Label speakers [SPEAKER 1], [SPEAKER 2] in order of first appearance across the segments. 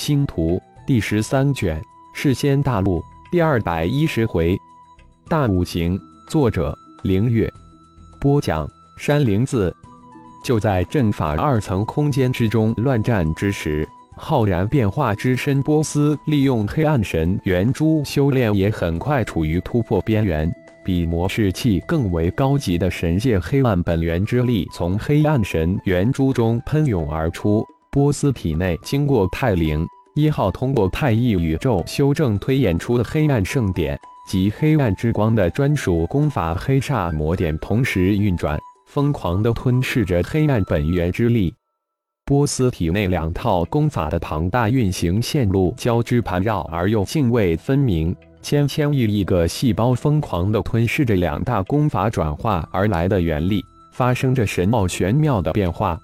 [SPEAKER 1] 星图第十三卷，世仙大陆第二百一十回，大五行。作者：凌月。播讲：山灵子。就在阵法二层空间之中乱战之时，浩然变化之身波斯利用黑暗神元珠修炼，也很快处于突破边缘。比魔士器更为高级的神界黑暗本源之力从黑暗神元珠中喷涌而出。波斯体内经过太灵一号通过太一宇宙修正推演出的黑暗圣典及黑暗之光的专属功法黑煞魔典同时运转。疯狂地吞噬着黑暗本源之力，波斯体内两套功法的庞大运行线路交织盘绕而又泾渭分明，千千亿亿个细胞疯狂地吞噬着两大功法转化而来的原力，发生着神奥玄妙的变化。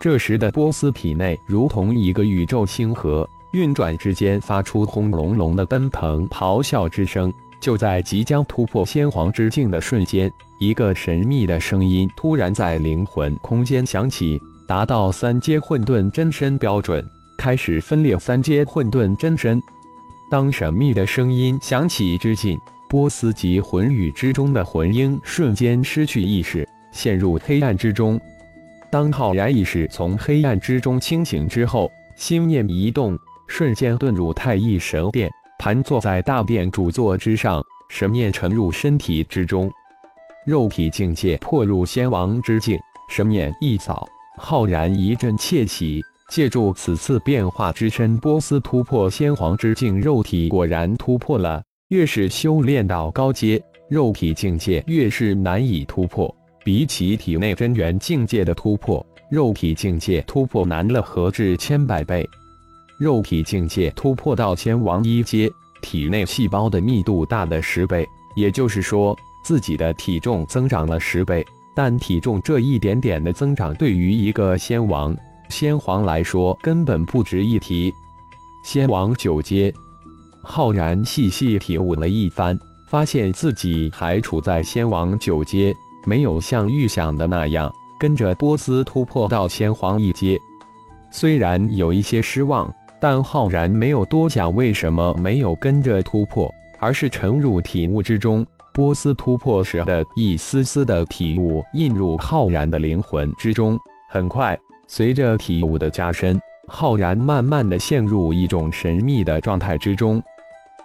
[SPEAKER 1] 这时的波斯体内如同一个宇宙星河，运转之间发出轰隆隆的奔腾咆哮之声。就在即将突破先皇之境的瞬间，一个神秘的声音突然在灵魂空间响起，达到三阶混沌真身标准，开始分裂三阶混沌真身。当神秘的声音响起之际，波斯及魂宇之中的魂婴瞬间失去意识，陷入黑暗之中。当浩然意识从黑暗之中清醒之后，心念一动，瞬间遁入太乙神殿。盘坐在大殿主座之上，神念沉入身体之中，肉体境界破入仙王之境。神念一扫，浩然一阵窃喜，借助此次变化之身，波斯突破仙皇之境，肉体果然突破了。越是修炼到高阶，肉体境界越是难以突破。比起体内真元境界的突破，肉体境界突破难了何止千百倍。肉体境界突破到仙王一阶，体内细胞的密度大了十倍，也就是说，自己的体重增长了十倍。但体重这一点点的增长，对于一个仙王、仙皇来说根本不值一提。仙王九阶，浩然细细体悟了一番，发现自己还处在仙王九阶，没有像预想的那样跟着波斯突破到先皇一阶。虽然有一些失望。但浩然没有多想为什么没有跟着突破，而是沉入体悟之中。波斯突破时的一丝丝的体悟印入浩然的灵魂之中。很快，随着体悟的加深，浩然慢慢的陷入一种神秘的状态之中。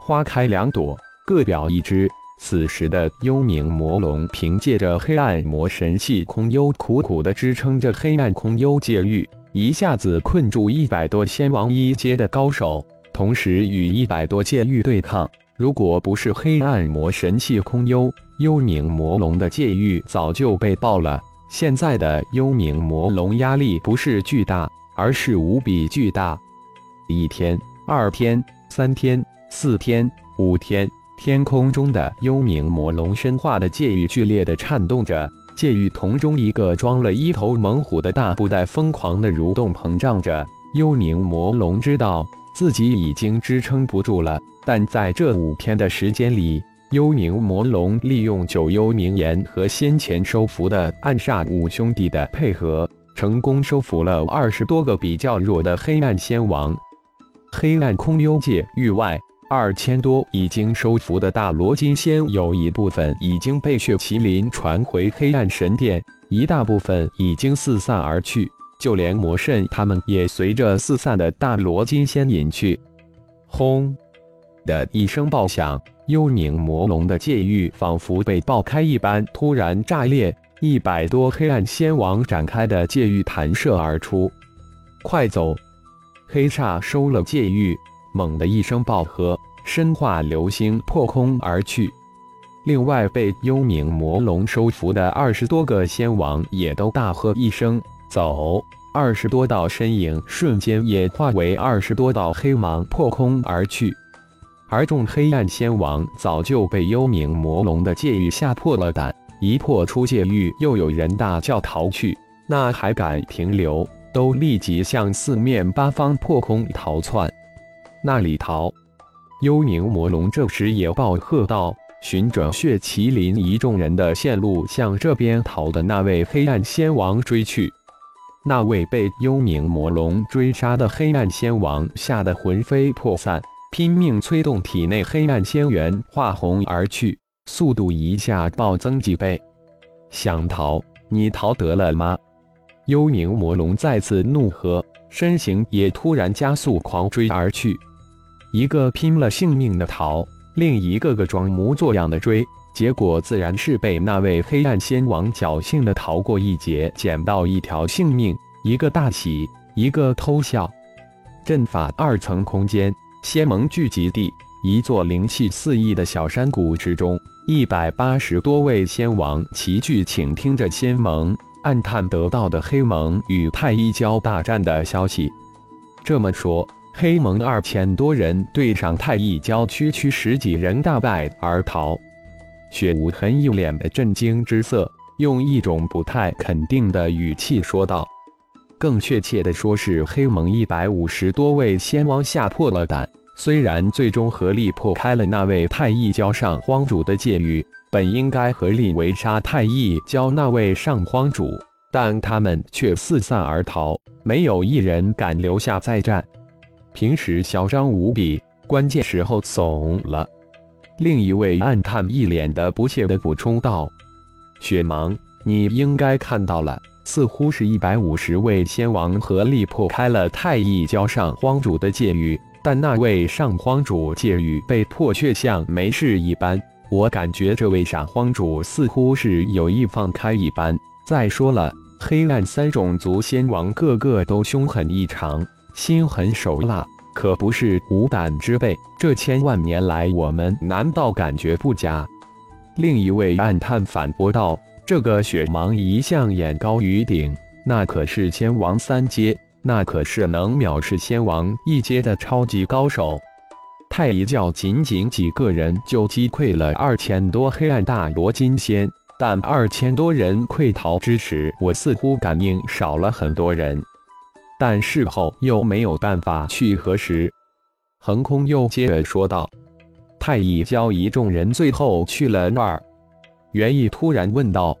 [SPEAKER 1] 花开两朵，各表一枝。此时的幽冥魔龙凭借着黑暗魔神器空幽，苦苦的支撑着黑暗空幽界域。一下子困住一百多仙王一阶的高手，同时与一百多界域对抗。如果不是黑暗魔神器空幽，幽冥魔龙的界域早就被爆了。现在的幽冥魔龙压力不是巨大，而是无比巨大。一天、二天、三天、四天、五天，天空中的幽冥魔龙身化的界域剧烈的颤动着。界域瞳中一个装了一头猛虎的大布袋疯狂的蠕动膨胀着。幽冥魔龙知道自己已经支撑不住了，但在这五天的时间里，幽冥魔龙利用九幽冥炎和先前收服的暗煞五兄弟的配合，成功收服了二十多个比较弱的黑暗仙王。黑暗空幽界域外。二千多已经收服的大罗金仙，有一部分已经被血麒麟传回黑暗神殿，一大部分已经四散而去，就连魔圣他们也随着四散的大罗金仙隐去。轰的一声爆响，幽冥魔龙的界域仿佛被爆开一般，突然炸裂，一百多黑暗仙王展开的界域弹射而出。快走！黑煞收了界域。猛地一声爆喝，身化流星破空而去。另外，被幽冥魔龙收服的二十多个仙王也都大喝一声“走”，二十多道身影瞬间也化为二十多道黑芒破空而去。而众黑暗仙王早就被幽冥魔龙的戒域吓破了胆，一破出戒域，又有人大叫逃去，那还敢停留？都立即向四面八方破空逃窜。那里逃！幽冥魔龙这时也暴喝道：“循着血麒麟一众人的线路向这边逃的那位黑暗仙王追去。”那位被幽冥魔龙追杀的黑暗仙王吓得魂飞魄散，拼命催动体内黑暗仙元化红而去，速度一下暴增几倍。想逃，你逃得了吗？幽冥魔龙再次怒喝，身形也突然加速狂追而去。一个拼了性命的逃，另一个个装模作样的追。结果自然是被那位黑暗仙王侥幸的逃过一劫，捡到一条性命。一个大喜，一个偷笑。阵法二层空间，仙盟聚集地，一座灵气四溢的小山谷之中，一百八十多位仙王齐聚，倾听着仙盟暗探得到的黑盟与太一教大战的消息。这么说，黑盟二千多人对上太一教区区十几人，大败而逃。雪无痕一脸的震惊之色，用一种不太肯定的语气说道：“更确切的说，是黑盟一百五十多位仙王吓破了胆。虽然最终合力破开了那位太一教上荒主的戒狱，本应该合力围杀太一教那位上荒主，但他们却四散而逃，没有一人敢留下再战。平时嚣张无比，关键时候怂了。”另一位暗探一脸的不屑的补充道：“雪芒，你应该看到了，似乎是一百五十位仙王合力破开了太一教上荒主的戒域，但那位上荒主戒域被破却像没事一般。我感觉这位上荒主似乎是有意放开一般。再说了，黑暗三种族仙王个个都凶狠异常，心狠手辣。”可不是无胆之辈，这千万年来，我们难道感觉不佳？另一位暗探反驳道：“这个雪芒一向眼高于顶，那可是仙王三阶，那可是能藐视仙王一阶的超级高手。太一教仅仅几个人就击溃了二千多黑暗大罗金仙，但二千多人溃逃之时，我似乎感应少了很多人。”但事后又没有办法去核实。横空又接着说道：“太乙教一众人最后去了那儿？”元义突然问道：“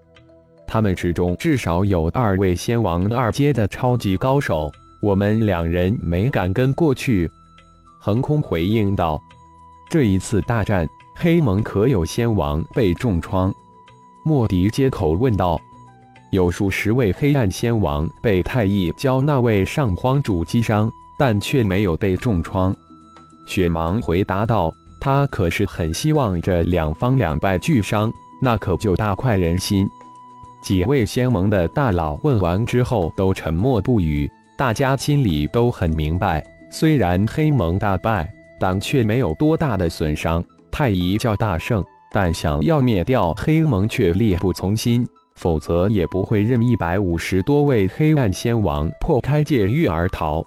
[SPEAKER 1] 他们之中至少有二位仙王二阶的超级高手，我们两人没敢跟过去。”横空回应道：“这一次大战，黑盟可有仙王被重创？”莫迪接口问道。有数十位黑暗仙王被太一教那位上荒主击伤，但却没有被重创。雪芒回答道：“他可是很希望这两方两败俱伤，那可就大快人心。”几位仙盟的大佬问完之后都沉默不语，大家心里都很明白，虽然黑盟大败，但却没有多大的损伤。太一教大胜，但想要灭掉黑盟却力不从心。否则也不会任一百五十多位黑暗仙王破开戒狱而逃。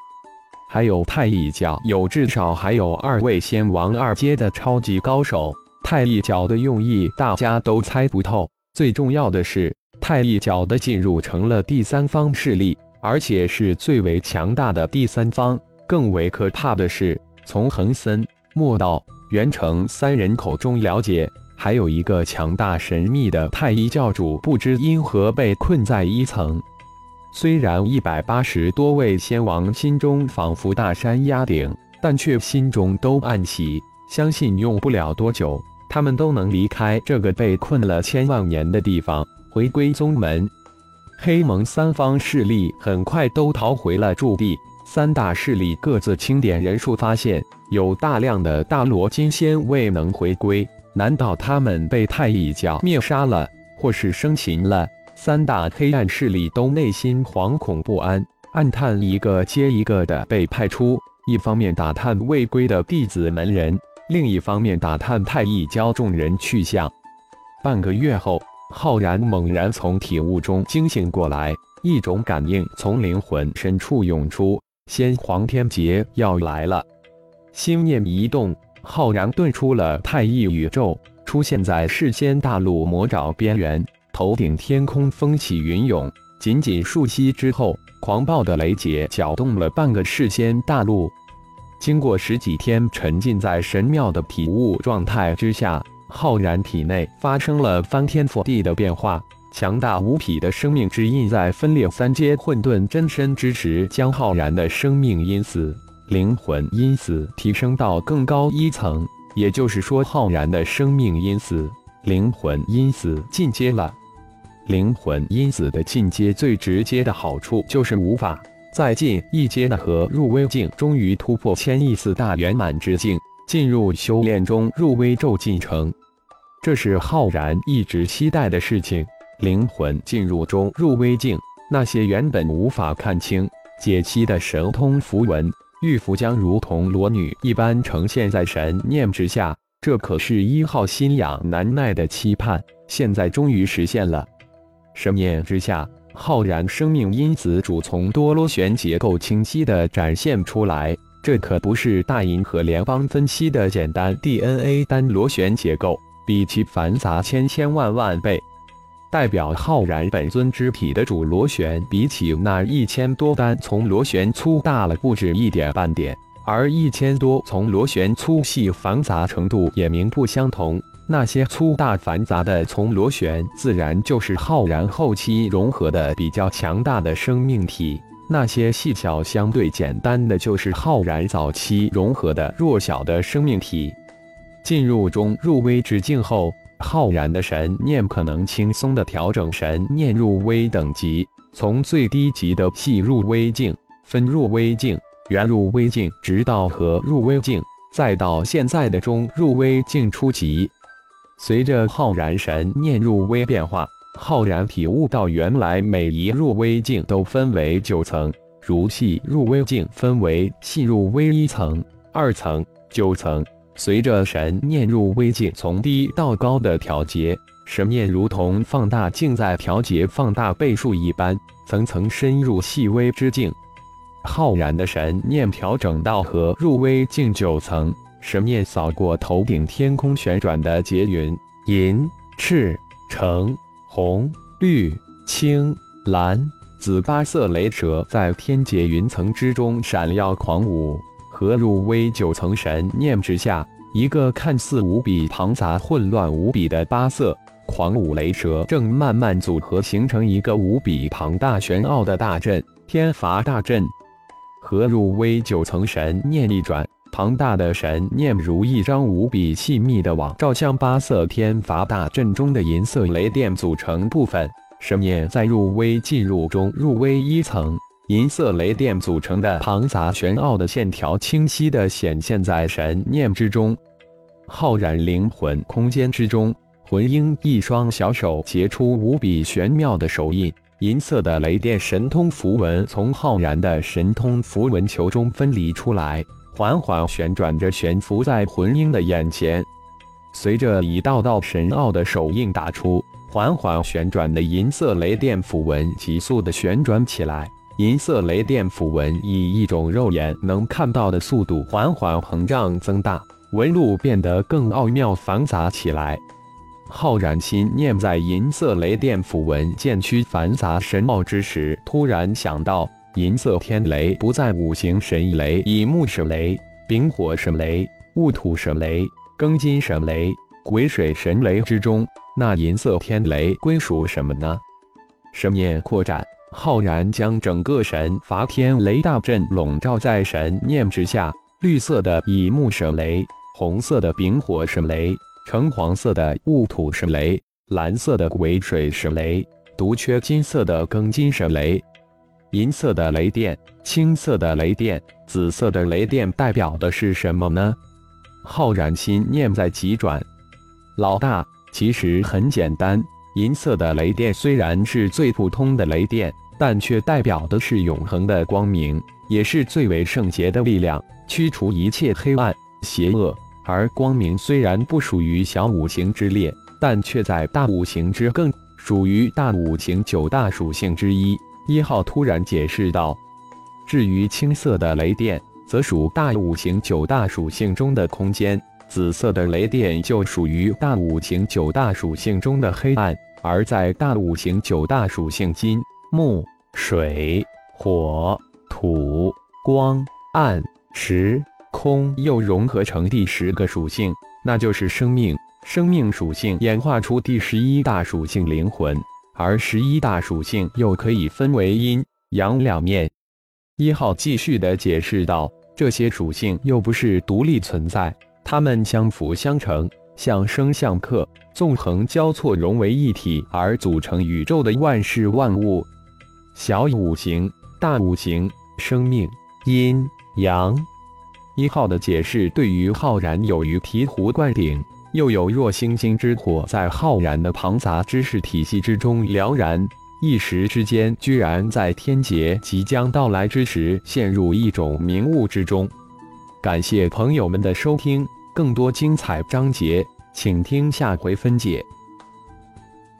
[SPEAKER 1] 还有太一教有至少还有二位仙王二阶的超级高手。太一教的用意大家都猜不透。最重要的是，太一教的进入成了第三方势力，而且是最为强大的第三方。更为可怕的是，从恒森、莫道、元成三人口中了解。还有一个强大神秘的太一教主，不知因何被困在一层。虽然一百八十多位仙王心中仿佛大山压顶，但却心中都暗喜，相信用不了多久，他们都能离开这个被困了千万年的地方，回归宗门。黑蒙三方势力很快都逃回了驻地，三大势力各自清点人数，发现有大量的大罗金仙未能回归。难道他们被太乙教灭杀了，或是生擒了？三大黑暗势力都内心惶恐不安，暗探一个接一个的被派出，一方面打探未归的弟子门人，另一方面打探太乙教众人去向。半个月后，浩然猛然从体悟中惊醒过来，一种感应从灵魂深处涌出：先皇天劫要来了。心念一动。浩然遁出了太一宇宙，出现在世间大陆魔爪边缘，头顶天空风起云涌。仅仅数息之后，狂暴的雷劫搅动了半个世间大陆。经过十几天沉浸在神妙的体悟状态之下，浩然体内发生了翻天覆地的变化，强大无匹的生命之印在分裂三阶混沌真身之时，将浩然的生命因子、灵魂因子提升到更高一层。也就是说，浩然的生命因子、灵魂因子进阶了。灵魂因子的进阶最直接的好处就是无法再进一阶的和入微境，终于突破千亿次大圆满之境，进入修炼中入微咒进程。这是浩然一直期待的事情。灵魂进入中入微境，那些原本无法看清解析的神通符文，玉符将如同裸女一般呈现在神念之下。这可是一号心痒难耐的期盼，现在终于实现了。神念之下，浩然生命因子主从多螺旋结构清晰地展现出来。这可不是大银河联邦分析的简单 DNA 单螺旋结构，比其繁杂千千万万倍。代表浩然本尊之体的主螺旋，比起那一千多单从螺旋粗大了不止一点半点，而一千多从螺旋粗细繁杂程度也名不相同。那些粗大繁杂的从螺旋，自然就是浩然后期融合的比较强大的生命体；那些细小相对简单的，就是浩然早期融合的弱小的生命体。进入中入微之境后。浩然的神念可能轻松地调整神念入微等级，从最低级的细入微境、分入微境、圆入微境，直到合入微境，再到现在的中入微境初级。随着浩然神念入微变化，浩然体悟到原来每一入微境都分为九层，如细入微境分为细入微一层、二层、九层。随着神念入微境从低到高的调节，神念如同放大镜在调节放大倍数一般，层层深入细微之境。浩然的神念调整到和入微境九层，神念扫过头顶天空旋转的劫云，银、赤、橙、红、绿、青、蓝、紫八色雷蛇在天劫云层之中闪耀狂舞。合入微九层神念之下，一个看似无比庞杂、混乱无比的八色狂舞雷蛇，正慢慢组合形成一个无比庞大玄奥的大阵——天罚大阵。合入微九层神念一转，庞大的神念如一张无比细密的网，照向八色天罚大阵中的银色雷电组成部分。神念在入微进入中入微一层。银色雷电组成的庞杂玄奥的线条，清晰地显现在神念之中。浩然灵魂空间之中，魂婴一双小手结出无比玄妙的手印，银色的雷电神通符文从浩然的神通符文球中分离出来，缓缓旋转着悬浮在魂婴的眼前。随着一道道神奥的手印打出，缓缓旋转的银色雷电符文急速地旋转起来。银色雷电符文以一种肉眼能看到的速度缓缓膨胀增大，纹路变得更奥妙繁杂起来。浩然心念在银色雷电符文渐趋繁杂神奥之时，突然想到，银色天雷不在五行神雷以木神雷、丙火神雷、戊土神雷、庚金神雷、癸水神雷之中，那银色天雷归属什么呢？神念扩展。浩然将整个神罚天雷大阵笼罩在神念之下，绿色的乙木神雷，红色的丙火神雷，橙黄色的戊土神雷，蓝色的癸水神雷，独缺金色的庚金神雷。银色的雷电，青色的雷电，紫色的雷电代表的是什么呢？浩然心念在急转，老大，其实很简单。银色的雷电虽然是最普通的雷电，但却代表的是永恒的光明，也是最为圣洁的力量，驱除一切黑暗邪恶。而光明虽然不属于小五行之列，但却在大五行之更，属于大五行九大属性之一。一号突然解释道：“至于青色的雷电，则属大五行九大属性中的空间。”紫色的雷电就属于大五行九大属性中的黑暗，而在大五行九大属性金、木、水、火、土、光、暗、时、空又融合成第十个属性，那就是生命。生命属性演化出第十一大属性灵魂，而十一大属性又可以分为阴阳两面。一号继续的解释道：“这些属性又不是独立存在，它们相辅相成，相生相克，纵横交错，融为一体，而组成宇宙的万事万物。小五行、大五行、生命、阴阳。”一号的解释对于浩然有于醍醐灌顶，又有若星星之火在浩然的庞杂知识体系之中燎然。一时之间，居然在天劫即将到来之时，陷入一种迷雾之中。感谢朋友们的收听，更多精彩章节，请听下回分解。